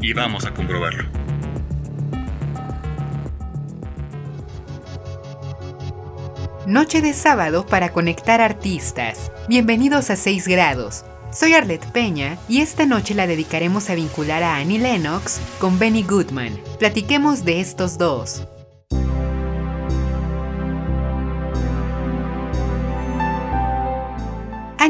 y vamos a comprobarlo. Noche de sábado para conectar artistas. Bienvenidos a 6 grados. Soy Arlette Peña y esta noche la dedicaremos a vincular a Annie Lennox con Benny Goodman. Platiquemos de estos dos.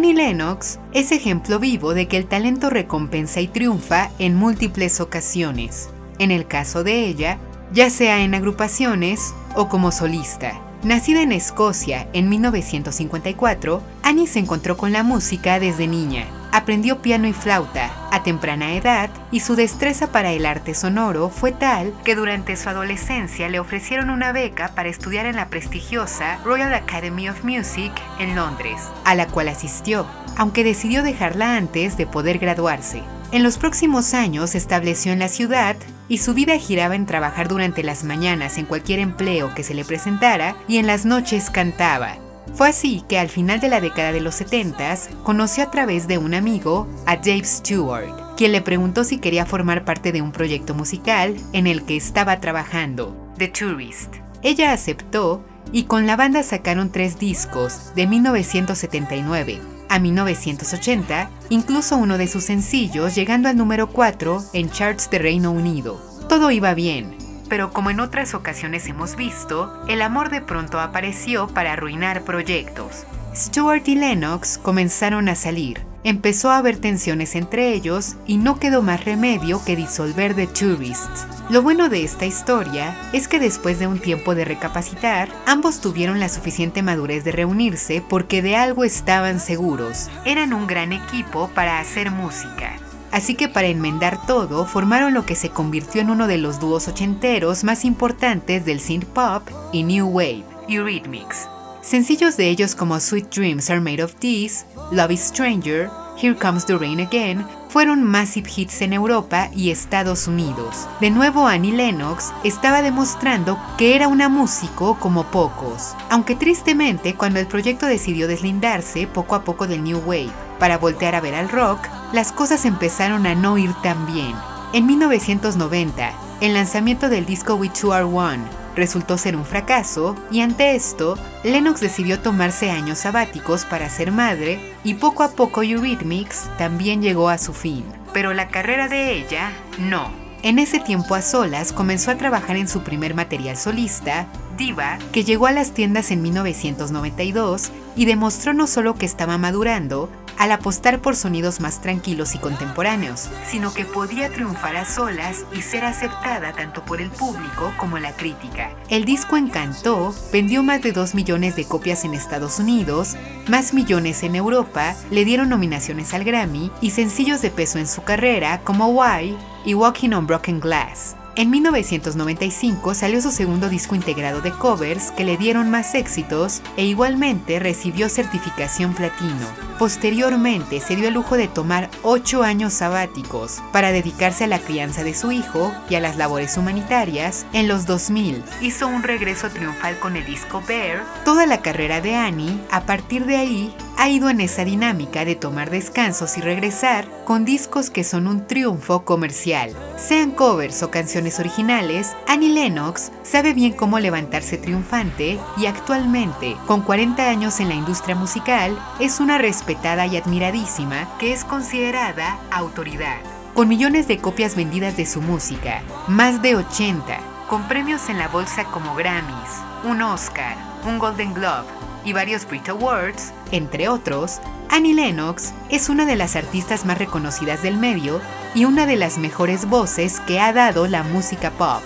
Annie Lennox es ejemplo vivo de que el talento recompensa y triunfa en múltiples ocasiones. En el caso de ella, ya sea en agrupaciones o como solista. Nacida en Escocia en 1954, Annie se encontró con la música desde niña Aprendió piano y flauta a temprana edad y su destreza para el arte sonoro fue tal que durante su adolescencia le ofrecieron una beca para estudiar en la prestigiosa Royal Academy of Music en Londres, a la cual asistió, aunque decidió dejarla antes de poder graduarse. En los próximos años se estableció en la ciudad y su vida giraba en trabajar durante las mañanas en cualquier empleo que se le presentara y en las noches cantaba, fue así que al final de la década de los 70 conoció a través de un amigo a Dave Stewart, quien le preguntó si quería formar parte de un proyecto musical en el que estaba trabajando, The Tourist. Ella aceptó y con la banda sacaron tres discos de 1979 a 1980, incluso uno de sus sencillos llegando al número 4 en charts de Reino Unido. Todo iba bien, pero como en otras ocasiones hemos visto, el amor de pronto apareció para arruinar proyectos. Stuart y Lennox comenzaron a salir, empezó a haber tensiones entre ellos y no quedó más remedio que disolver The Tourists. Lo bueno de esta historia es que después de un tiempo de recapacitar, ambos tuvieron la suficiente madurez de reunirse porque de algo estaban seguros. Eran un gran equipo para hacer música. Así que para enmendar todo, formaron lo que se convirtió en uno de los dúos ochenteros más importantes del synth pop y new wave, Eurythmics. Sencillos de ellos como Sweet Dreams Are Made of This, Love is Stranger, Here Comes the Rain Again fueron massive hits en Europa y Estados Unidos. De nuevo Annie Lennox estaba demostrando que era una músico como pocos, aunque tristemente cuando el proyecto decidió deslindarse poco a poco del New Wave para voltear a ver al rock, las cosas empezaron a no ir tan bien. En 1990, el lanzamiento del disco We Two Are One resultó ser un fracaso y ante esto, Lennox decidió tomarse años sabáticos para ser madre y poco a poco Eurythmics también llegó a su fin. Pero la carrera de ella, no. En ese tiempo a solas comenzó a trabajar en su primer material solista, Diva, que llegó a las tiendas en 1992 y demostró no solo que estaba madurando, al apostar por sonidos más tranquilos y contemporáneos, sino que podía triunfar a solas y ser aceptada tanto por el público como la crítica. El disco encantó, vendió más de 2 millones de copias en Estados Unidos, más millones en Europa, le dieron nominaciones al Grammy y sencillos de peso en su carrera como Why y Walking on Broken Glass. En 1995 salió su segundo disco integrado de covers que le dieron más éxitos e igualmente recibió certificación platino. Posteriormente se dio el lujo de tomar 8 años sabáticos para dedicarse a la crianza de su hijo y a las labores humanitarias. En los 2000 hizo un regreso triunfal con el disco Bear. Toda la carrera de Annie, a partir de ahí, ha ido en esa dinámica de tomar descansos y regresar con discos que son un triunfo comercial. Sean covers o canciones originales, Annie Lennox sabe bien cómo levantarse triunfante y actualmente, con 40 años en la industria musical, es una respetada y admiradísima que es considerada autoridad. Con millones de copias vendidas de su música, más de 80, con premios en la bolsa como Grammys, un Oscar, un Golden Globe, y varios Brit Awards, entre otros, Annie Lennox es una de las artistas más reconocidas del medio y una de las mejores voces que ha dado la música pop.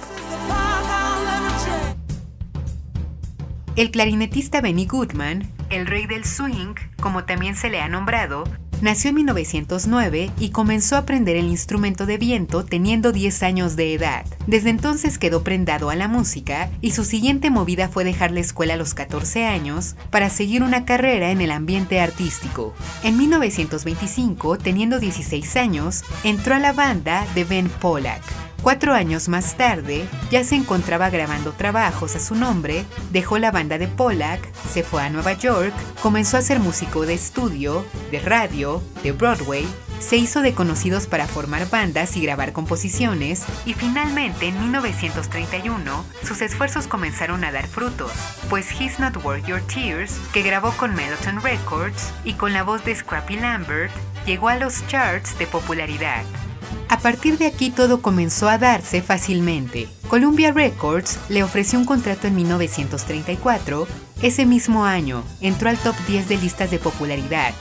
El clarinetista Benny Goodman, el rey del swing, como también se le ha nombrado, nació en 1909 y comenzó a aprender el instrumento de viento teniendo 10 años de edad. Desde entonces quedó prendado a la música y su siguiente movida fue dejar la escuela a los 14 años para seguir una carrera en el ambiente artístico. En 1925, teniendo 16 años, entró a la banda de Ben Pollack. Cuatro años más tarde, ya se encontraba grabando trabajos a su nombre, dejó la banda de Pollack, se fue a Nueva York, comenzó a ser músico de estudio, de radio, de Broadway, se hizo de conocidos para formar bandas y grabar composiciones, y finalmente en 1931 sus esfuerzos comenzaron a dar frutos, pues He's Not Worth Your Tears, que grabó con Meloton Records y con la voz de Scrappy Lambert, llegó a los charts de popularidad. A partir de aquí todo comenzó a darse fácilmente. Columbia Records le ofreció un contrato en 1934. Ese mismo año entró al top 10 de listas de popularidad,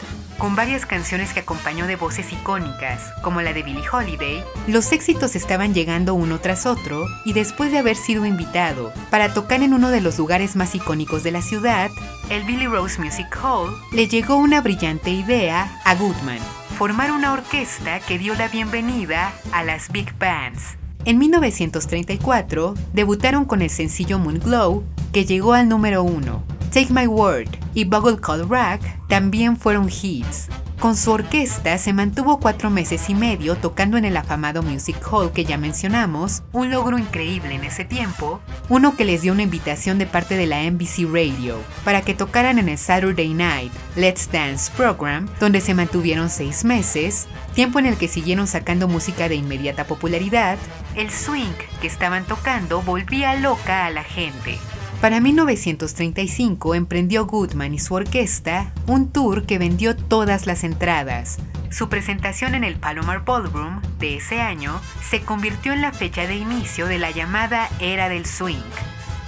con varias canciones que acompañó de voces icónicas, como la de Billie Holiday, los éxitos estaban llegando uno tras otro y después de haber sido invitado para tocar en uno de los lugares más icónicos de la ciudad, el Billy Rose Music Hall, le llegó una brillante idea a Goodman, formar una orquesta que dio la bienvenida a las big bands. En 1934 debutaron con el sencillo Moon Glow, que llegó al número uno. Take My Word y Bugle Call Rack también fueron hits. Con su orquesta se mantuvo cuatro meses y medio tocando en el afamado Music Hall que ya mencionamos, un logro increíble en ese tiempo, uno que les dio una invitación de parte de la NBC Radio para que tocaran en el Saturday Night Let's Dance Program, donde se mantuvieron seis meses, tiempo en el que siguieron sacando música de inmediata popularidad, el swing que estaban tocando volvía loca a la gente. Para 1935 emprendió Goodman y su orquesta un tour que vendió todas las entradas. Su presentación en el Palomar Ballroom de ese año se convirtió en la fecha de inicio de la llamada Era del Swing.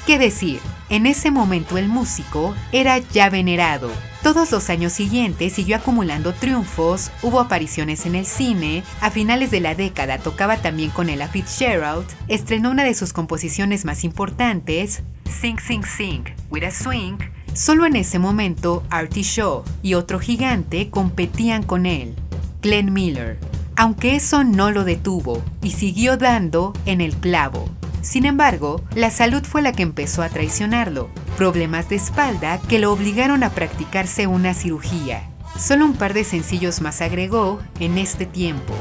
¿Qué decir? En ese momento el músico era ya venerado. Todos los años siguientes siguió acumulando triunfos, hubo apariciones en el cine, a finales de la década tocaba también con Ella Fitzgerald, estrenó una de sus composiciones más importantes, Sing Sing Sing with a Swing, solo en ese momento Artie Shaw y otro gigante competían con él, Glenn Miller, aunque eso no lo detuvo y siguió dando en el clavo. Sin embargo, la salud fue la que empezó a traicionarlo, problemas de espalda que lo obligaron a practicarse una cirugía. Solo un par de sencillos más agregó en este tiempo.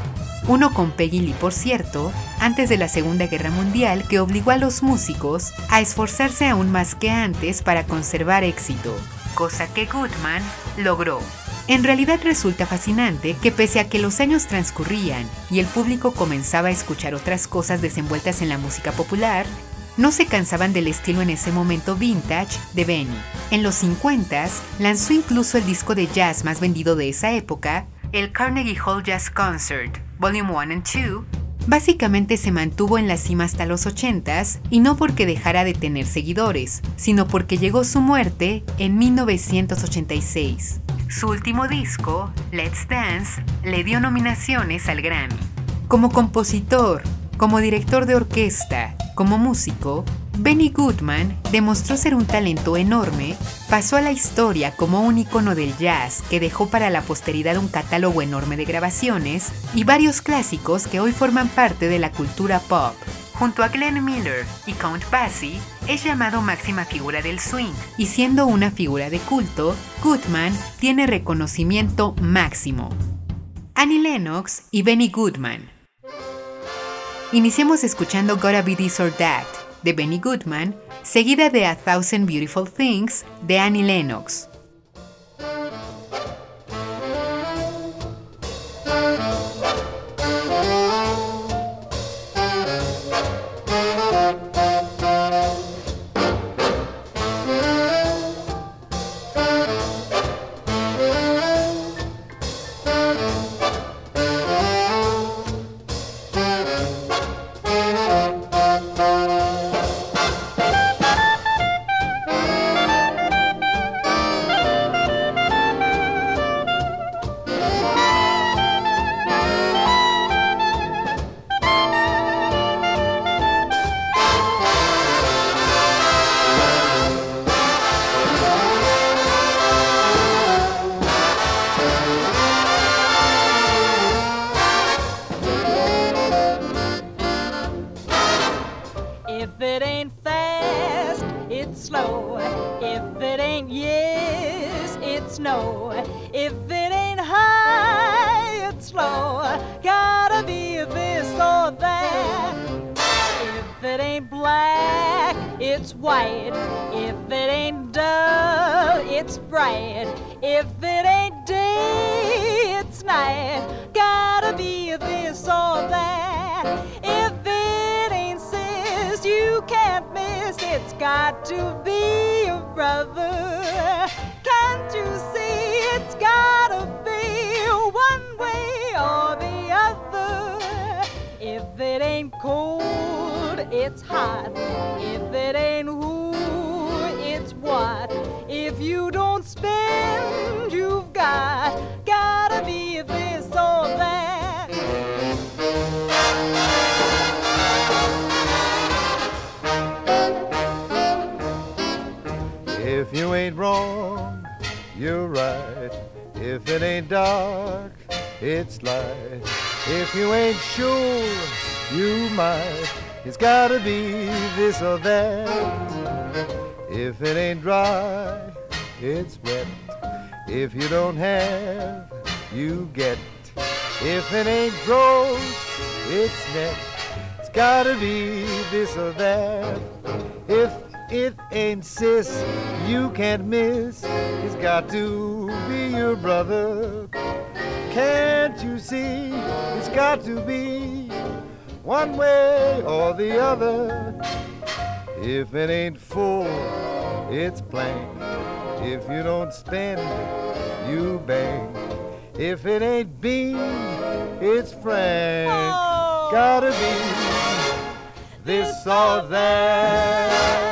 Uno con Peggy Lee, por cierto, antes de la Segunda Guerra Mundial, que obligó a los músicos a esforzarse aún más que antes para conservar éxito, cosa que Goodman logró. En realidad resulta fascinante que pese a que los años transcurrían y el público comenzaba a escuchar otras cosas desenvueltas en la música popular, no se cansaban del estilo en ese momento vintage de Benny. En los 50 lanzó incluso el disco de jazz más vendido de esa época, el Carnegie Hall Jazz Concert, Volume 1 and 2, básicamente se mantuvo en la cima hasta los 80s y no porque dejara de tener seguidores, sino porque llegó su muerte en 1986. Su último disco, Let's Dance, le dio nominaciones al Grammy. Como compositor, como director de orquesta, como músico, Benny Goodman demostró ser un talento enorme, pasó a la historia como un icono del jazz que dejó para la posteridad un catálogo enorme de grabaciones y varios clásicos que hoy forman parte de la cultura pop. Junto a Glenn Miller y Count Basie, es llamado máxima figura del swing, y siendo una figura de culto, Goodman tiene reconocimiento máximo. Annie Lennox y Benny Goodman. Iniciemos escuchando Gotta Be This or That de Benny Goodman, seguida de A Thousand Beautiful Things de Annie Lennox. If you don't spend, you've got. Gotta be this or that. If you ain't wrong, you're right. If it ain't dark, it's light. If you ain't sure, you might. It's gotta be this or that. If it ain't dry, it's wet. If you don't have, you get. If it ain't gross, it's net. It's gotta be this or that. If it ain't sis, you can't miss. It's got to be your brother. Can't you see? It's got to be one way or the other. If it ain't full, it's plain. If you don't spend, you bang. If it ain't bean, it's frank. Oh. Gotta be this or that.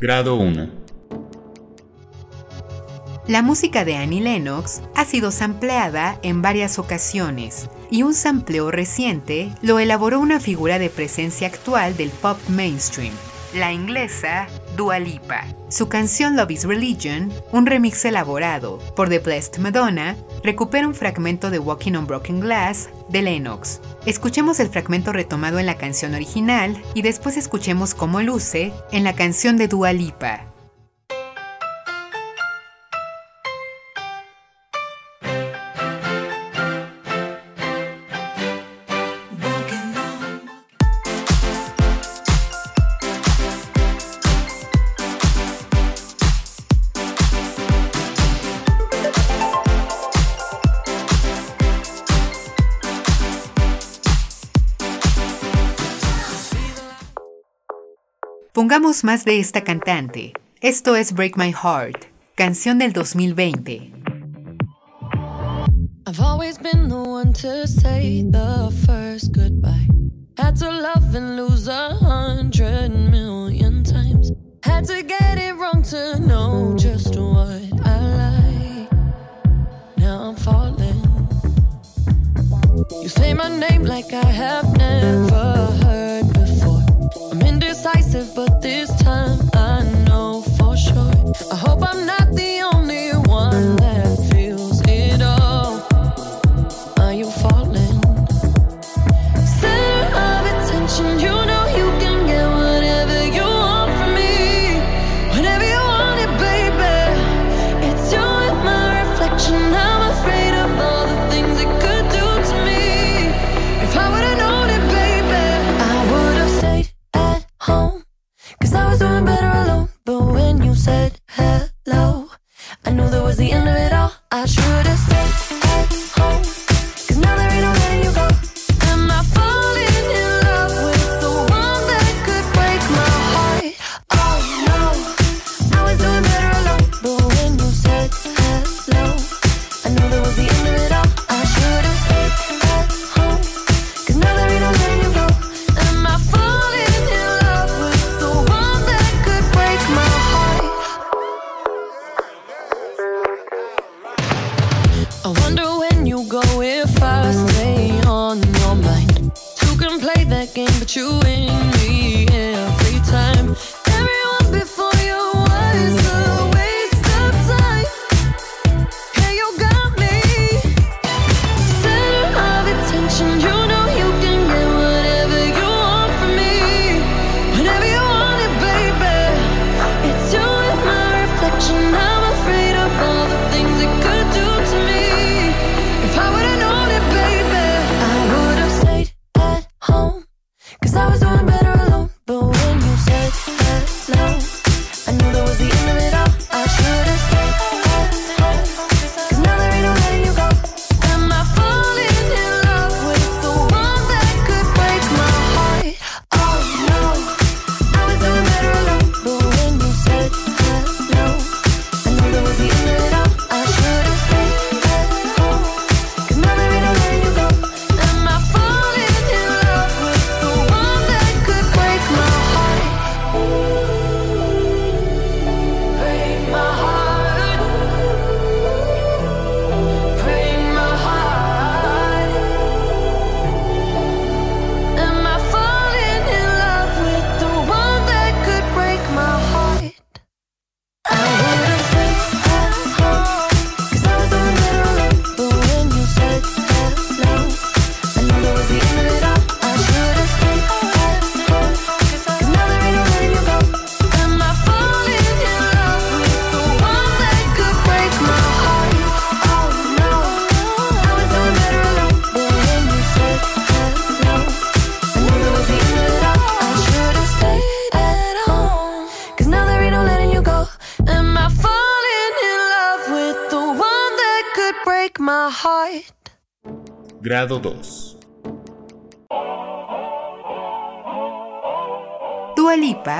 Grado 1. La música de Annie Lennox ha sido sampleada en varias ocasiones y un sampleo reciente lo elaboró una figura de presencia actual del pop mainstream, la inglesa Dua Lipa. Su canción Love is Religion, un remix elaborado por The Blessed Madonna, recupera un fragmento de Walking on Broken Glass de Lennox. Escuchemos el fragmento retomado en la canción original y después escuchemos cómo luce en la canción de Dua Lipa. Conozcamos más de esta cantante. Esto es Break My Heart, canción del 2020. I've always been the one to say the first goodbye. Had to love and lose a hundred million times. Had to get it wrong to know just what I like. Now I'm falling. You say my name like I have never heard. aggressive, but this time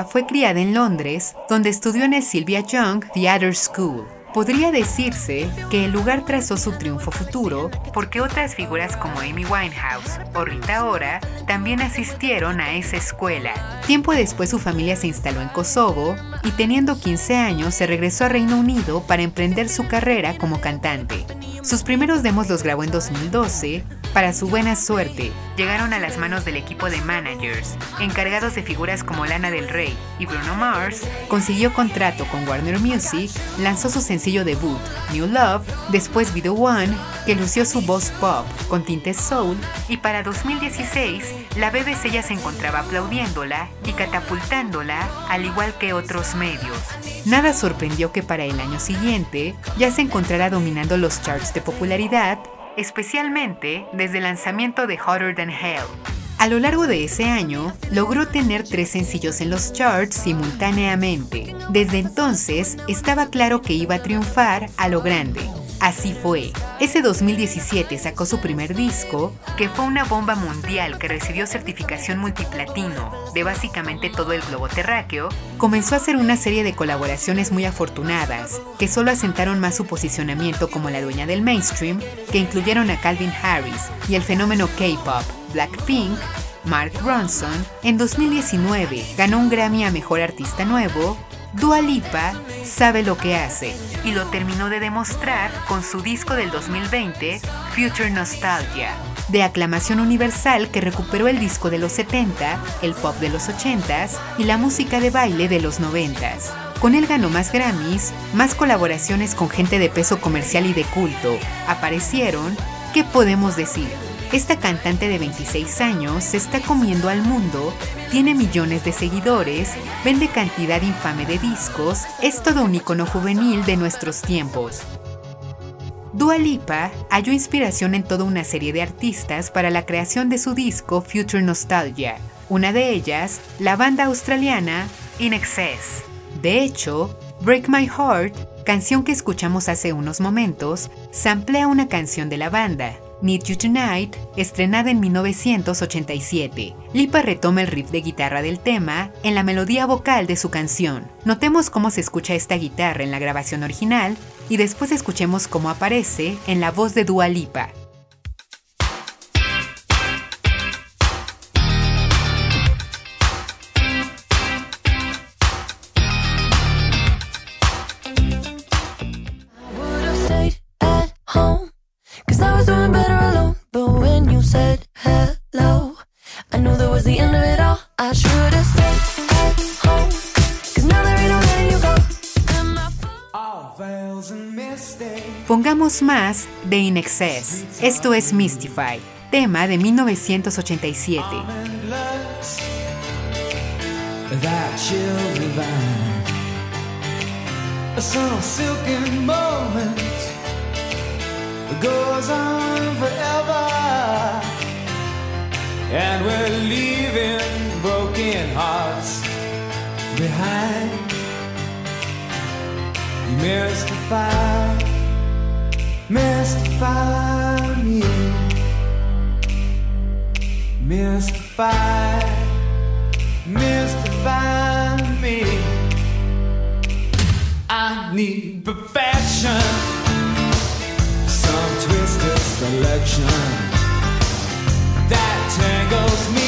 fue criada en Londres, donde estudió en el Sylvia Young Theatre School. Podría decirse que el lugar trazó su triunfo futuro porque otras figuras como Amy Winehouse o Rita Ora también asistieron a esa escuela. Tiempo después su familia se instaló en Kosovo y teniendo 15 años se regresó a Reino Unido para emprender su carrera como cantante. Sus primeros demos los grabó en 2012 para su buena suerte, llegaron a las manos del equipo de managers, encargados de figuras como Lana del Rey y Bruno Mars, consiguió contrato con Warner Music, lanzó su sencillo debut, New Love, después Video One, que lució su voz pop con tintes soul, y para 2016, la BBC ya se encontraba aplaudiéndola y catapultándola, al igual que otros medios. Nada sorprendió que para el año siguiente ya se encontrara dominando los charts de popularidad, especialmente desde el lanzamiento de Hotter Than Hell. A lo largo de ese año, logró tener tres sencillos en los charts simultáneamente. Desde entonces, estaba claro que iba a triunfar a lo grande. Así fue. Ese 2017 sacó su primer disco, que fue una bomba mundial que recibió certificación multiplatino de básicamente todo el globo terráqueo. Comenzó a hacer una serie de colaboraciones muy afortunadas, que solo asentaron más su posicionamiento como la dueña del mainstream, que incluyeron a Calvin Harris y el fenómeno K-pop, Blackpink, Mark Ronson. En 2019 ganó un Grammy a Mejor Artista Nuevo Dua Lipa sabe lo que hace y lo terminó de demostrar con su disco del 2020, Future Nostalgia, de aclamación universal que recuperó el disco de los 70, el pop de los 80s y la música de baile de los 90s. Con él ganó más Grammys, más colaboraciones con gente de peso comercial y de culto. Aparecieron, ¿qué podemos decir? Esta cantante de 26 años se está comiendo al mundo, tiene millones de seguidores, vende cantidad infame de discos, es todo un icono juvenil de nuestros tiempos. Dua Lipa halló inspiración en toda una serie de artistas para la creación de su disco Future Nostalgia, una de ellas, la banda australiana In Excess. De hecho, Break My Heart, canción que escuchamos hace unos momentos, samplea una canción de la banda, Need You Tonight, estrenada en 1987. Lipa retoma el riff de guitarra del tema en la melodía vocal de su canción. Notemos cómo se escucha esta guitarra en la grabación original y después escuchemos cómo aparece en la voz de Dua Lipa. Pongamos más de In Excess. Esto es Mystify, tema de 1987. that chill divine. Some silken moment goes on forever, and we're leaving broken hearts behind. You mystify, mystify me, mystify mystify me. I need perfection, some twisted selection that tangles me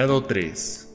Grado 3.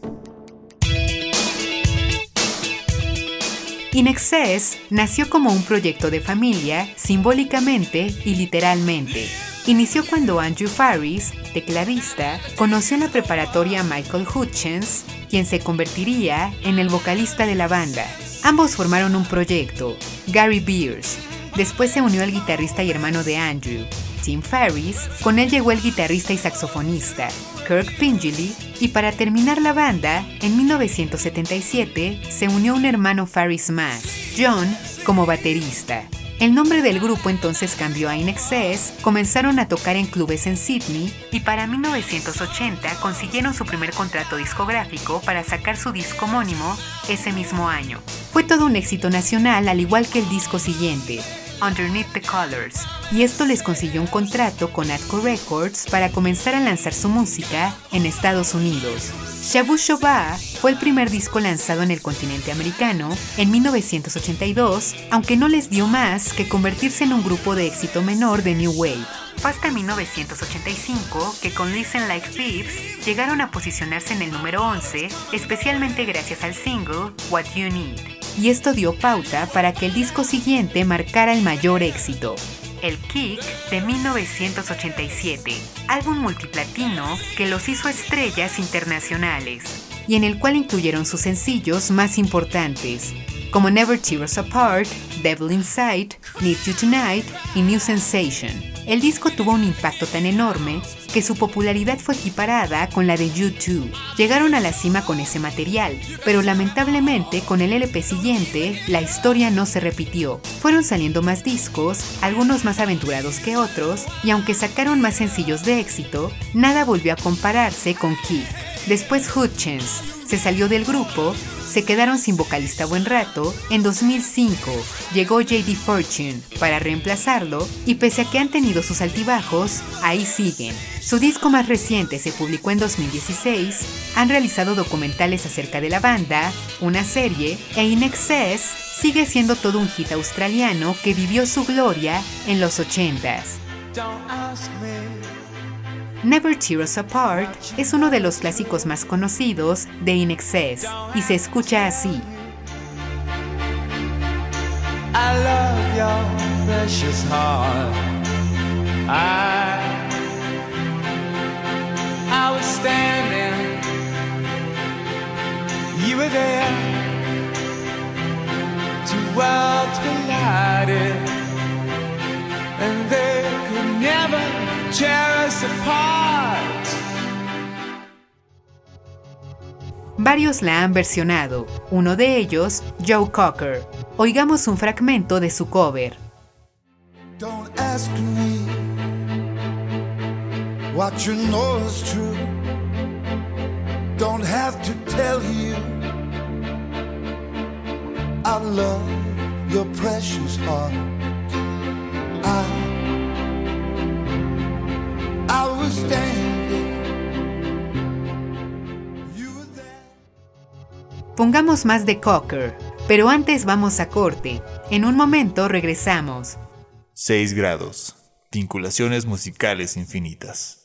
In Excess nació como un proyecto de familia, simbólicamente y literalmente. Inició cuando Andrew Farris, tecladista, conoció en la preparatoria a Michael Hutchins, quien se convertiría en el vocalista de la banda. Ambos formaron un proyecto, Gary Beers. Después se unió el guitarrista y hermano de Andrew, Tim Farris. Con él llegó el guitarrista y saxofonista, Kirk Pingilly. Y para terminar la banda, en 1977 se unió un hermano Farris más, John, como baterista. El nombre del grupo entonces cambió a In Excess, comenzaron a tocar en clubes en Sydney y para 1980 consiguieron su primer contrato discográfico para sacar su disco homónimo ese mismo año. Fue todo un éxito nacional al igual que el disco siguiente, Underneath the Colors, y esto les consiguió un contrato con Atco Records para comenzar a lanzar su música en Estados Unidos. Shabu Shoba fue el primer disco lanzado en el continente americano en 1982, aunque no les dio más que convertirse en un grupo de éxito menor de New Wave. Fue hasta 1985 que con Listen Like Thieves llegaron a posicionarse en el número 11, especialmente gracias al single What You Need. Y esto dio pauta para que el disco siguiente marcara el mayor éxito. El Kick de 1987, álbum multiplatino que los hizo estrellas internacionales, y en el cual incluyeron sus sencillos más importantes, como Never Tear Us Apart, Devil Inside, Need You Tonight y New Sensation. El disco tuvo un impacto tan enorme que su popularidad fue equiparada con la de U2. Llegaron a la cima con ese material, pero lamentablemente con el LP siguiente la historia no se repitió. Fueron saliendo más discos, algunos más aventurados que otros, y aunque sacaron más sencillos de éxito, nada volvió a compararse con Kick. Después Hutchins se salió del grupo, se quedaron sin vocalista buen rato, en 2005 llegó JD Fortune para reemplazarlo y pese a que han tenido sus altibajos, ahí siguen. Su disco más reciente se publicó en 2016, han realizado documentales acerca de la banda, una serie e In Excess sigue siendo todo un hit australiano que vivió su gloria en los 80s. Never Tear Us Apart es uno de los clásicos más conocidos de In Excess y se escucha así. I love your precious heart. I was standing, you were there. Varios la han versionado, uno de ellos Joe Cocker. Oigamos un fragmento de su cover. Don't ask me what you know is true. Don't have to tell you I love your precious heart. Pongamos más de Cocker, pero antes vamos a corte. En un momento regresamos. 6 grados. Vinculaciones musicales infinitas.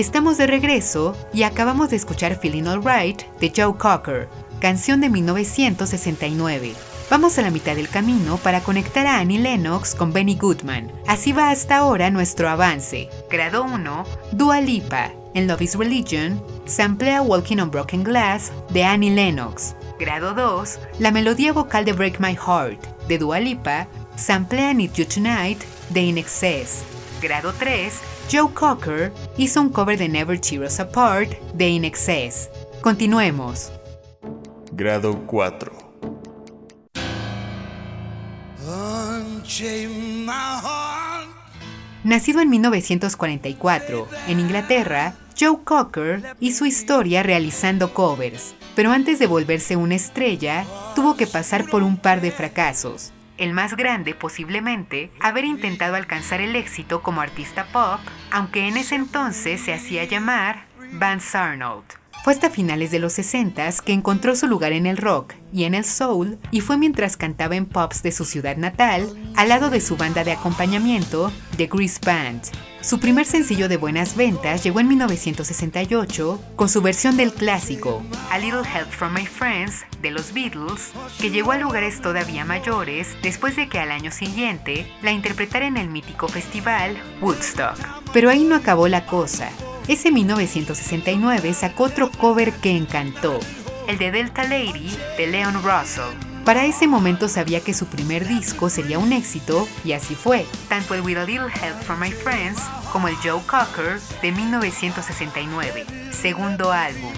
Estamos de regreso y acabamos de escuchar Feeling Alright de Joe Cocker, canción de 1969. Vamos a la mitad del camino para conectar a Annie Lennox con Benny Goodman. Así va hasta ahora nuestro avance. Grado 1, Dua Lipa, en Love is Religion, samplea Walking on Broken Glass de Annie Lennox. Grado 2, la melodía vocal de Break My Heart de Dua Lipa, samplea Need You Tonight de In Excess. Grado 3, Joe Cocker hizo un cover de Never Tear Us Apart de In Excess. Continuemos. Grado 4. Unchain my heart. Nacido en 1944, en Inglaterra, Joe Cocker hizo historia realizando covers, pero antes de volverse una estrella, tuvo que pasar por un par de fracasos. El más grande, posiblemente, haber intentado alcanzar el éxito como artista pop, aunque en ese entonces se hacía llamar Vance Arnold. Fue hasta finales de los 60 que encontró su lugar en el rock y en el soul, y fue mientras cantaba en pubs de su ciudad natal, al lado de su banda de acompañamiento, The Grease Band. Su primer sencillo de buenas ventas llegó en 1968 con su versión del clásico A Little Help from My Friends de los Beatles, que llegó a lugares todavía mayores después de que al año siguiente la interpretara en el mítico festival Woodstock. Pero ahí no acabó la cosa. Ese 1969 sacó otro cover que encantó, el de Delta Lady de Leon Russell. Para ese momento sabía que su primer disco sería un éxito y así fue, tanto el With a Little Help from My Friends como el Joe Cocker de 1969, segundo álbum.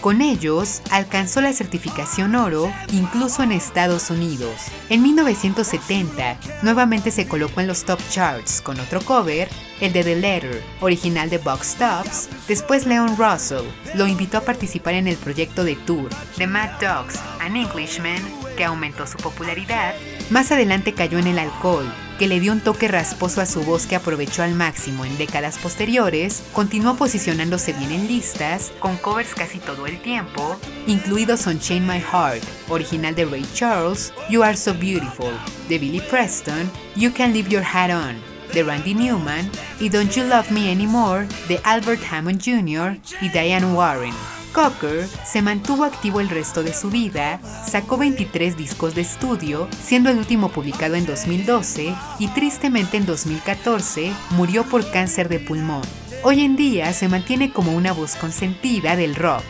Con ellos alcanzó la certificación oro incluso en Estados Unidos. En 1970 nuevamente se colocó en los top charts con otro cover, el de The Letter, original de Box Tops. Después Leon Russell lo invitó a participar en el proyecto de tour The Mad Dogs, An Englishman, que aumentó su popularidad. Más adelante cayó en el alcohol, que le dio un toque rasposo a su voz que aprovechó al máximo en décadas posteriores, continuó posicionándose bien en listas, con covers casi todo el tiempo, incluidos Unchain My Heart, original de Ray Charles, You Are So Beautiful, de Billy Preston, You Can Leave Your Hat On, de Randy Newman, y Don't You Love Me Anymore, de Albert Hammond Jr. y Diane Warren. Cocker se mantuvo activo el resto de su vida, sacó 23 discos de estudio, siendo el último publicado en 2012 y tristemente en 2014 murió por cáncer de pulmón. Hoy en día se mantiene como una voz consentida del rock.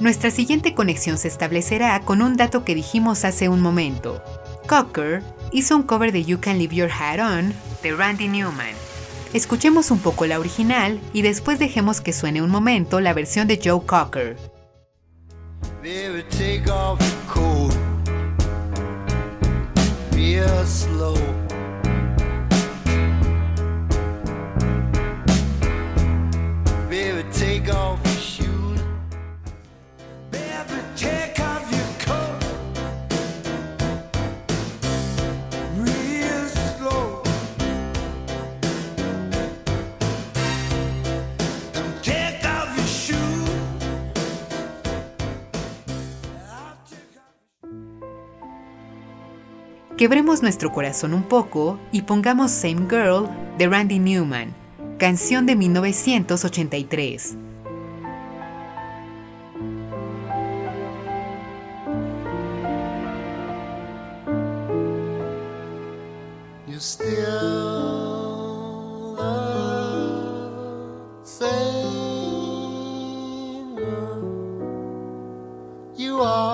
Nuestra siguiente conexión se establecerá con un dato que dijimos hace un momento. Cocker hizo un cover de You Can Leave Your Hat On de Randy Newman. Escuchemos un poco la original y después dejemos que suene un momento la versión de Joe Cocker. Quebremos nuestro corazón un poco y pongamos Same Girl de Randy Newman, canción de 1983. You still the same girl. You always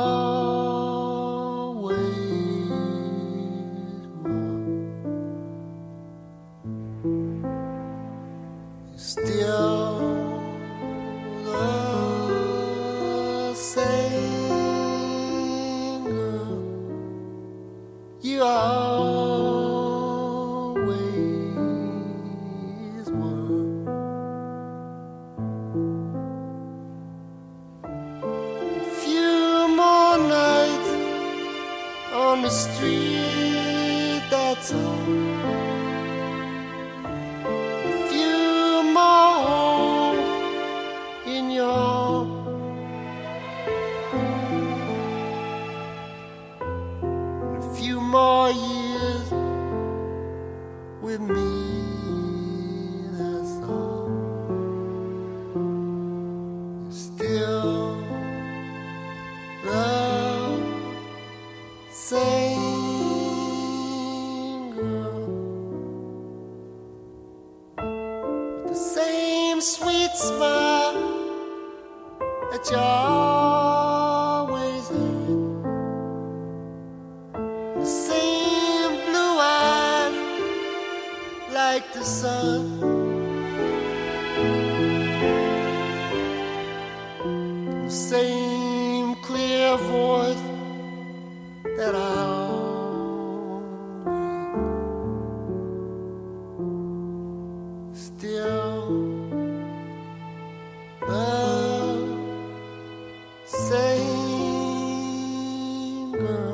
Same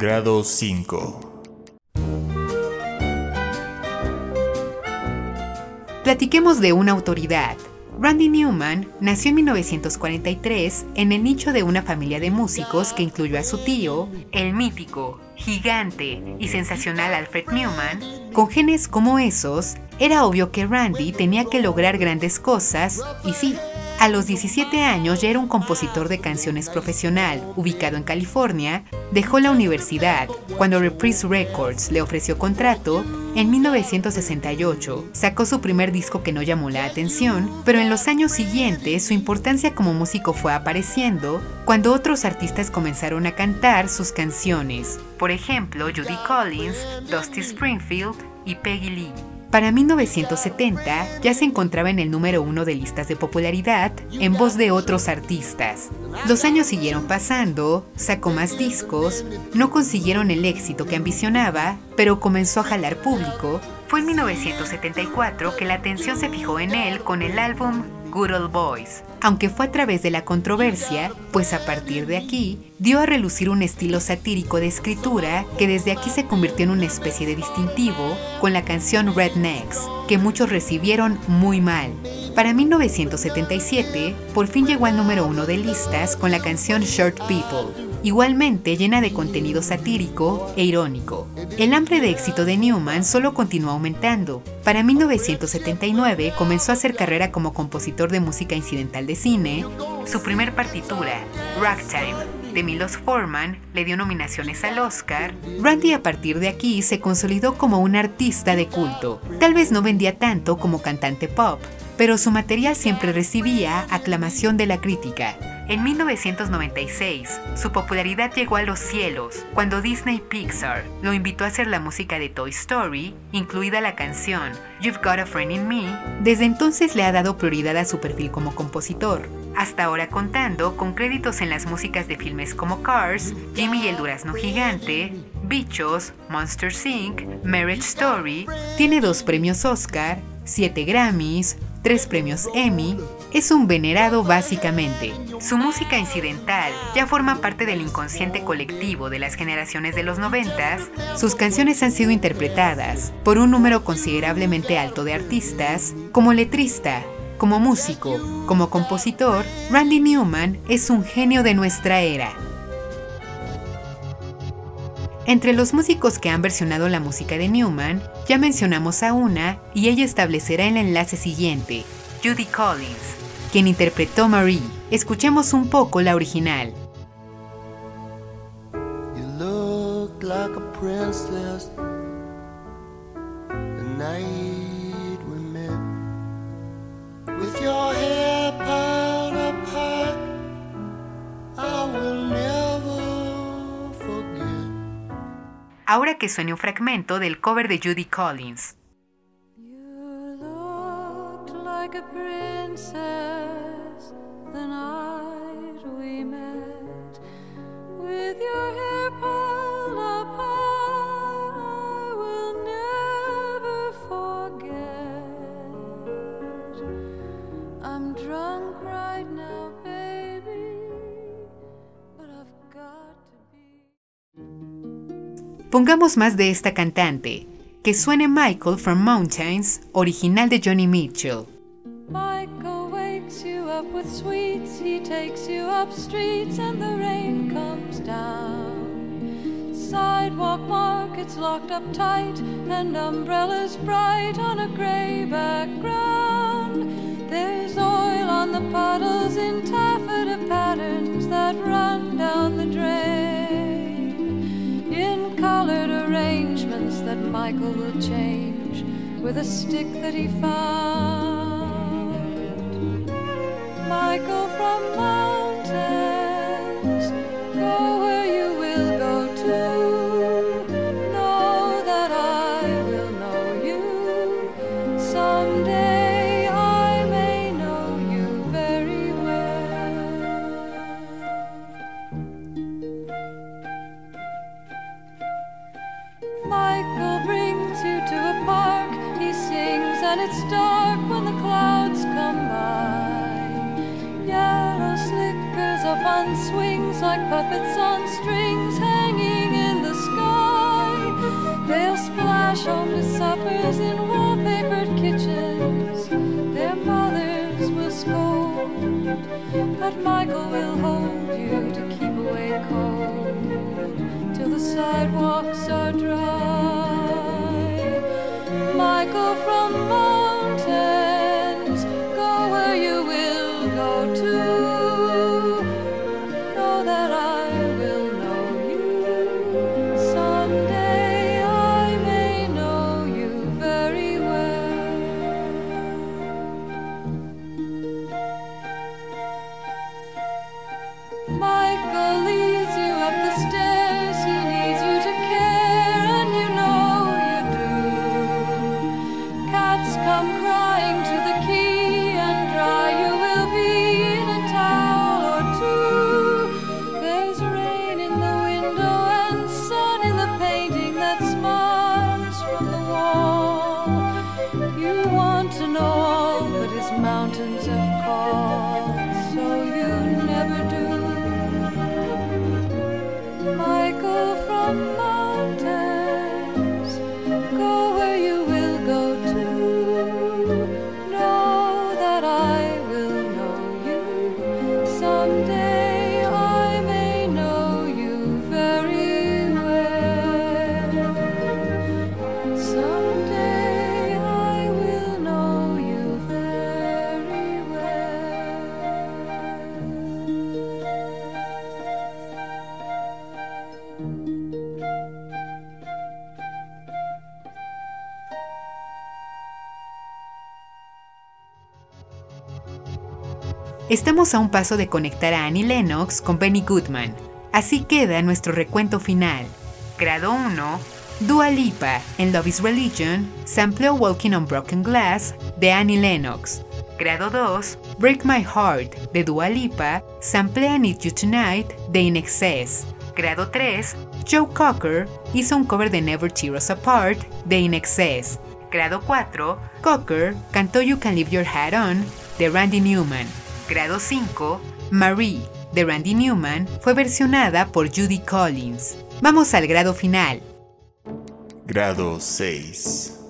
Grado 5. Platiquemos de una autoridad. Randy Newman nació en 1943 en el nicho de una familia de músicos que incluyó a su tío, el mítico, gigante y sensacional Alfred Newman. Con genes como esos, era obvio que Randy tenía que lograr grandes cosas, y sí, a los 17 años ya era un compositor de canciones profesional, ubicado en California, dejó la universidad. Cuando Reprise Records le ofreció contrato, en 1968 sacó su primer disco que no llamó la atención, pero en los años siguientes su importancia como músico fue apareciendo cuando otros artistas comenzaron a cantar sus canciones. Por ejemplo, Judy Collins, Dusty Springfield y Peggy Lee. Para 1970 ya se encontraba en el número uno de listas de popularidad en voz de otros artistas. Los años siguieron pasando, sacó más discos, no consiguieron el éxito que ambicionaba, pero comenzó a jalar público. Fue en 1974 que la atención se fijó en él con el álbum Good Old Boys, aunque fue a través de la controversia, pues a partir de aquí dio a relucir un estilo satírico de escritura que desde aquí se convirtió en una especie de distintivo con la canción Rednecks, que muchos recibieron muy mal. Para 1977, por fin llegó al número uno de listas con la canción Short People, igualmente llena de contenido satírico e irónico. El hambre de éxito de Newman solo continuó aumentando. Para 1979 comenzó a hacer carrera como compositor de música incidental de cine. Su primer partitura, Ragtime, de Milos Forman, le dio nominaciones al Oscar. Randy a partir de aquí se consolidó como un artista de culto. Tal vez no vendía tanto como cantante pop, pero su material siempre recibía aclamación de la crítica. En 1996, su popularidad llegó a los cielos cuando Disney Pixar lo invitó a hacer la música de Toy Story, incluida la canción You've Got a Friend in Me. Desde entonces le ha dado prioridad a su perfil como compositor, hasta ahora contando con créditos en las músicas de filmes como Cars, Jimmy y el Durazno Gigante, Bichos, Monster Inc., Marriage Story, tiene dos premios Oscar, siete Grammys, tres premios Emmy, es un venerado básicamente. Su música incidental ya forma parte del inconsciente colectivo de las generaciones de los noventas. Sus canciones han sido interpretadas por un número considerablemente alto de artistas. Como letrista, como músico, como compositor, Randy Newman es un genio de nuestra era. Entre los músicos que han versionado la música de Newman, ya mencionamos a una y ella establecerá el enlace siguiente, Judy Collins, quien interpretó Marie. Escuchemos un poco la original. Ahora que suene un fragmento del cover de Judy Collins. like a Pongamos más de esta cantante. Que suene Michael from Mountains, original de Johnny Mitchell. Michael wakes you up with sweets. He takes you up streets and the rain comes down. Sidewalk markets locked up tight and umbrellas bright on a gray background. There's oil on the puddles in taffeta patterns that run down the drain. Colored arrangements that Michael will change with a stick that he found. Michael from mountains, Michael brings you to a park. He sings and it's dark when the clouds come by. Yellow slickers up on swings like puppets on strings hanging in the sky. They'll splash home to suppers in wallpapered kitchens. Their mothers will scold, but Michael will hold you to keep away cold till the sidewalks are dry. Michael from mountains, Estamos a un paso de conectar a Annie Lennox con Benny Goodman. Así queda nuestro recuento final. Grado 1. Dua Lipa en Love is Religion sampleó Walking on Broken Glass de Annie Lennox. Grado 2. Break My Heart de Dua Lipa samplea Need You Tonight de In Excess. Grado 3. Joe Cocker hizo un cover de Never Tear Us Apart de In Excess. Grado 4. Cocker cantó You Can Leave Your Hat On de Randy Newman. Grado 5, Marie, de Randy Newman, fue versionada por Judy Collins. Vamos al grado final. Grado 6.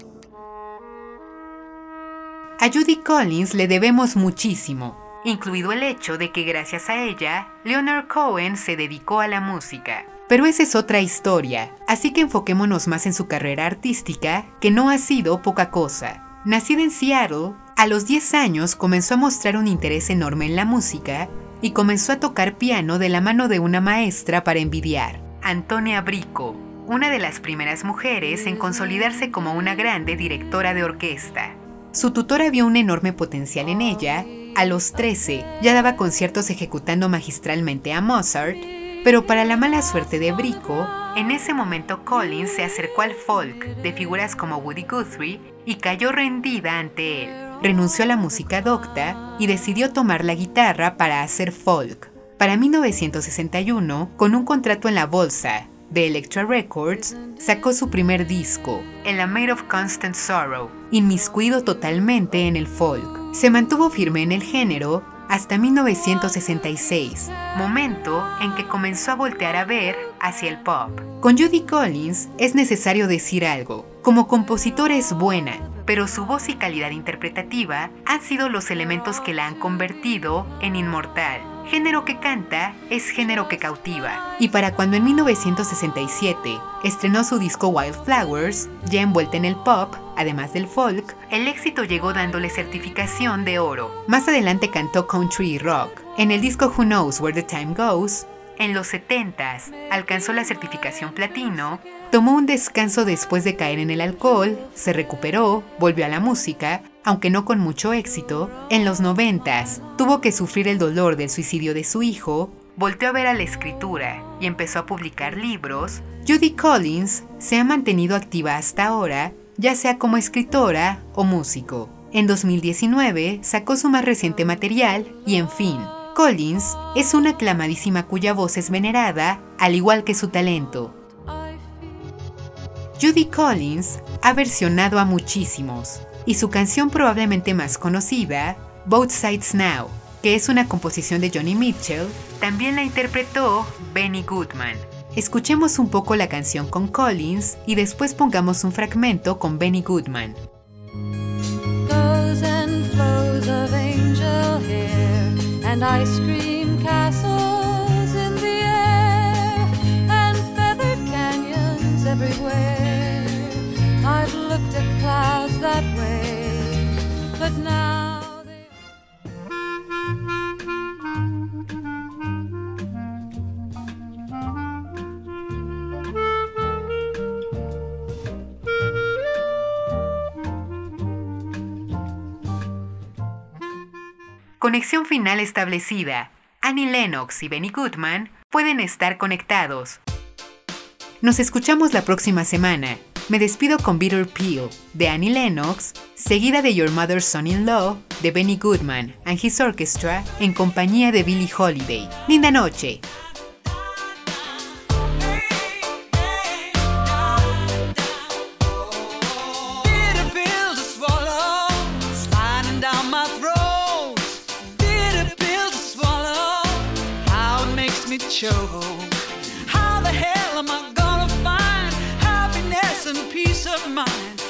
A Judy Collins le debemos muchísimo, incluido el hecho de que gracias a ella, Leonard Cohen se dedicó a la música. Pero esa es otra historia, así que enfoquémonos más en su carrera artística, que no ha sido poca cosa. Nacida en Seattle, a los 10 años comenzó a mostrar un interés enorme en la música y comenzó a tocar piano de la mano de una maestra para envidiar, Antonia Brico, una de las primeras mujeres en consolidarse como una grande directora de orquesta. Su tutora vio un enorme potencial en ella. A los 13 ya daba conciertos ejecutando magistralmente a Mozart, pero para la mala suerte de Brico, en ese momento Collins se acercó al folk de figuras como Woody Guthrie y cayó rendida ante él. Renunció a la música docta y decidió tomar la guitarra para hacer folk. Para 1961, con un contrato en la bolsa de Elektra Records, sacó su primer disco, El Made of Constant Sorrow, inmiscuido totalmente en el folk. Se mantuvo firme en el género hasta 1966, momento en que comenzó a voltear a ver hacia el pop. Con Judy Collins es necesario decir algo. Como compositora es buena, pero su voz y calidad interpretativa han sido los elementos que la han convertido en inmortal. Género que canta es género que cautiva. Y para cuando en 1967 estrenó su disco Wildflowers, ya envuelta en el pop, además del folk, el éxito llegó dándole certificación de oro. Más adelante cantó country y rock. En el disco Who Knows Where the Time Goes, en los 70s alcanzó la certificación platino, tomó un descanso después de caer en el alcohol, se recuperó, volvió a la música, aunque no con mucho éxito. En los 90s tuvo que sufrir el dolor del suicidio de su hijo, volteó a ver a la escritura y empezó a publicar libros. Judy Collins se ha mantenido activa hasta ahora, ya sea como escritora o músico. En 2019 sacó su más reciente material y en fin, Collins es una aclamadísima cuya voz es venerada, al igual que su talento. Judy Collins ha versionado a muchísimos, y su canción probablemente más conocida, Both Sides Now, que es una composición de Johnny Mitchell, también la interpretó Benny Goodman. Escuchemos un poco la canción con Collins y después pongamos un fragmento con Benny Goodman. Conexión final establecida. Annie Lennox y Benny Goodman pueden estar conectados. Nos escuchamos la próxima semana. Me despido con Bitter Peel de Annie Lennox, seguida de Your Mother's Son-in-Law de Benny Goodman and His Orchestra en compañía de Billie Holiday. Linda noche. Peace of mind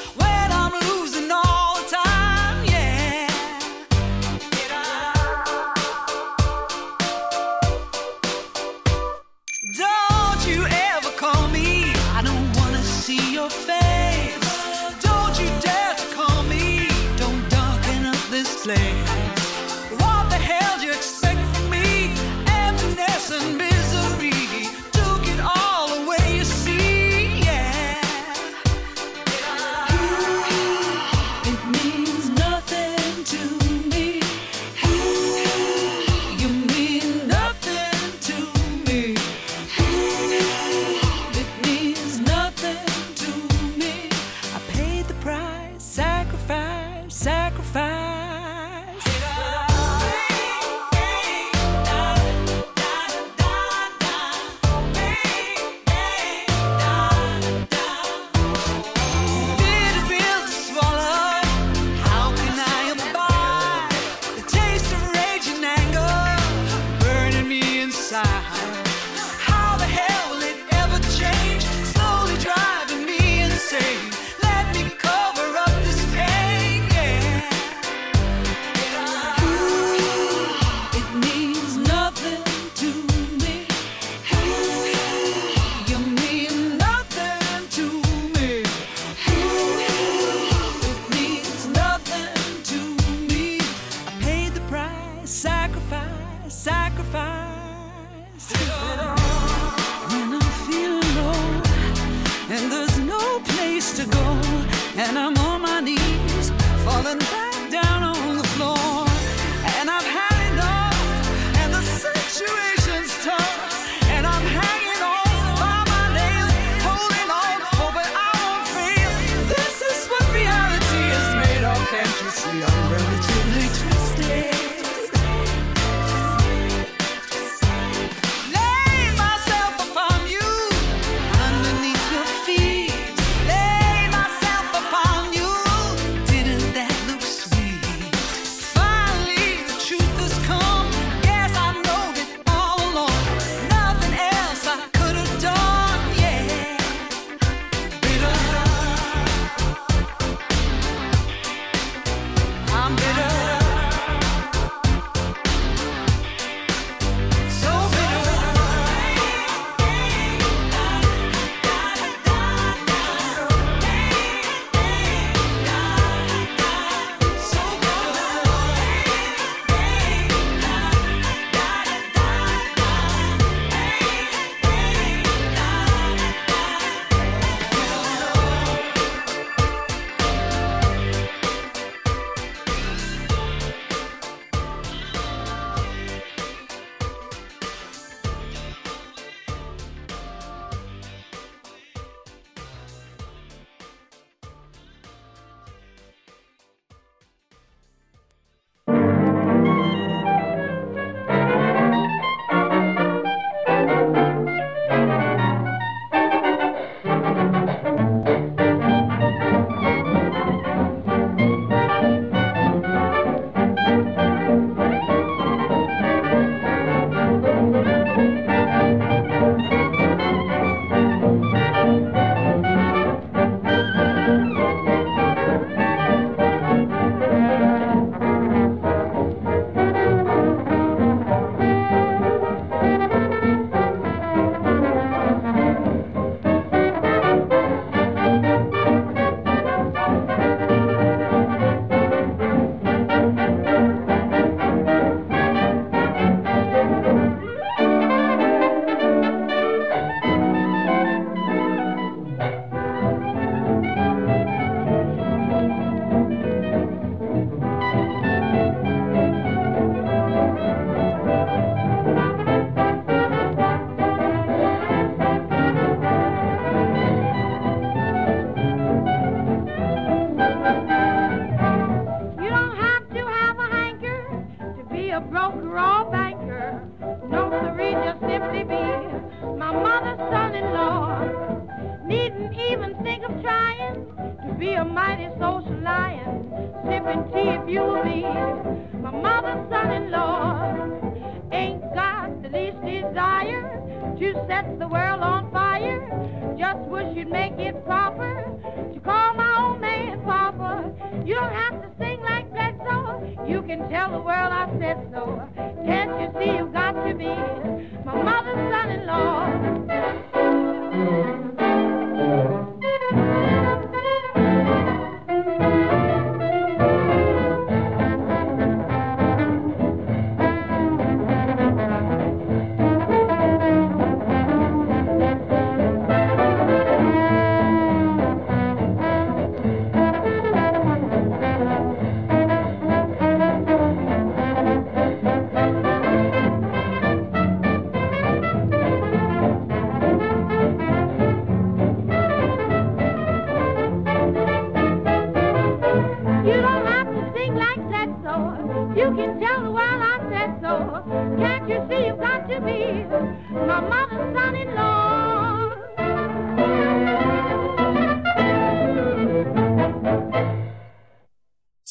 world I said so.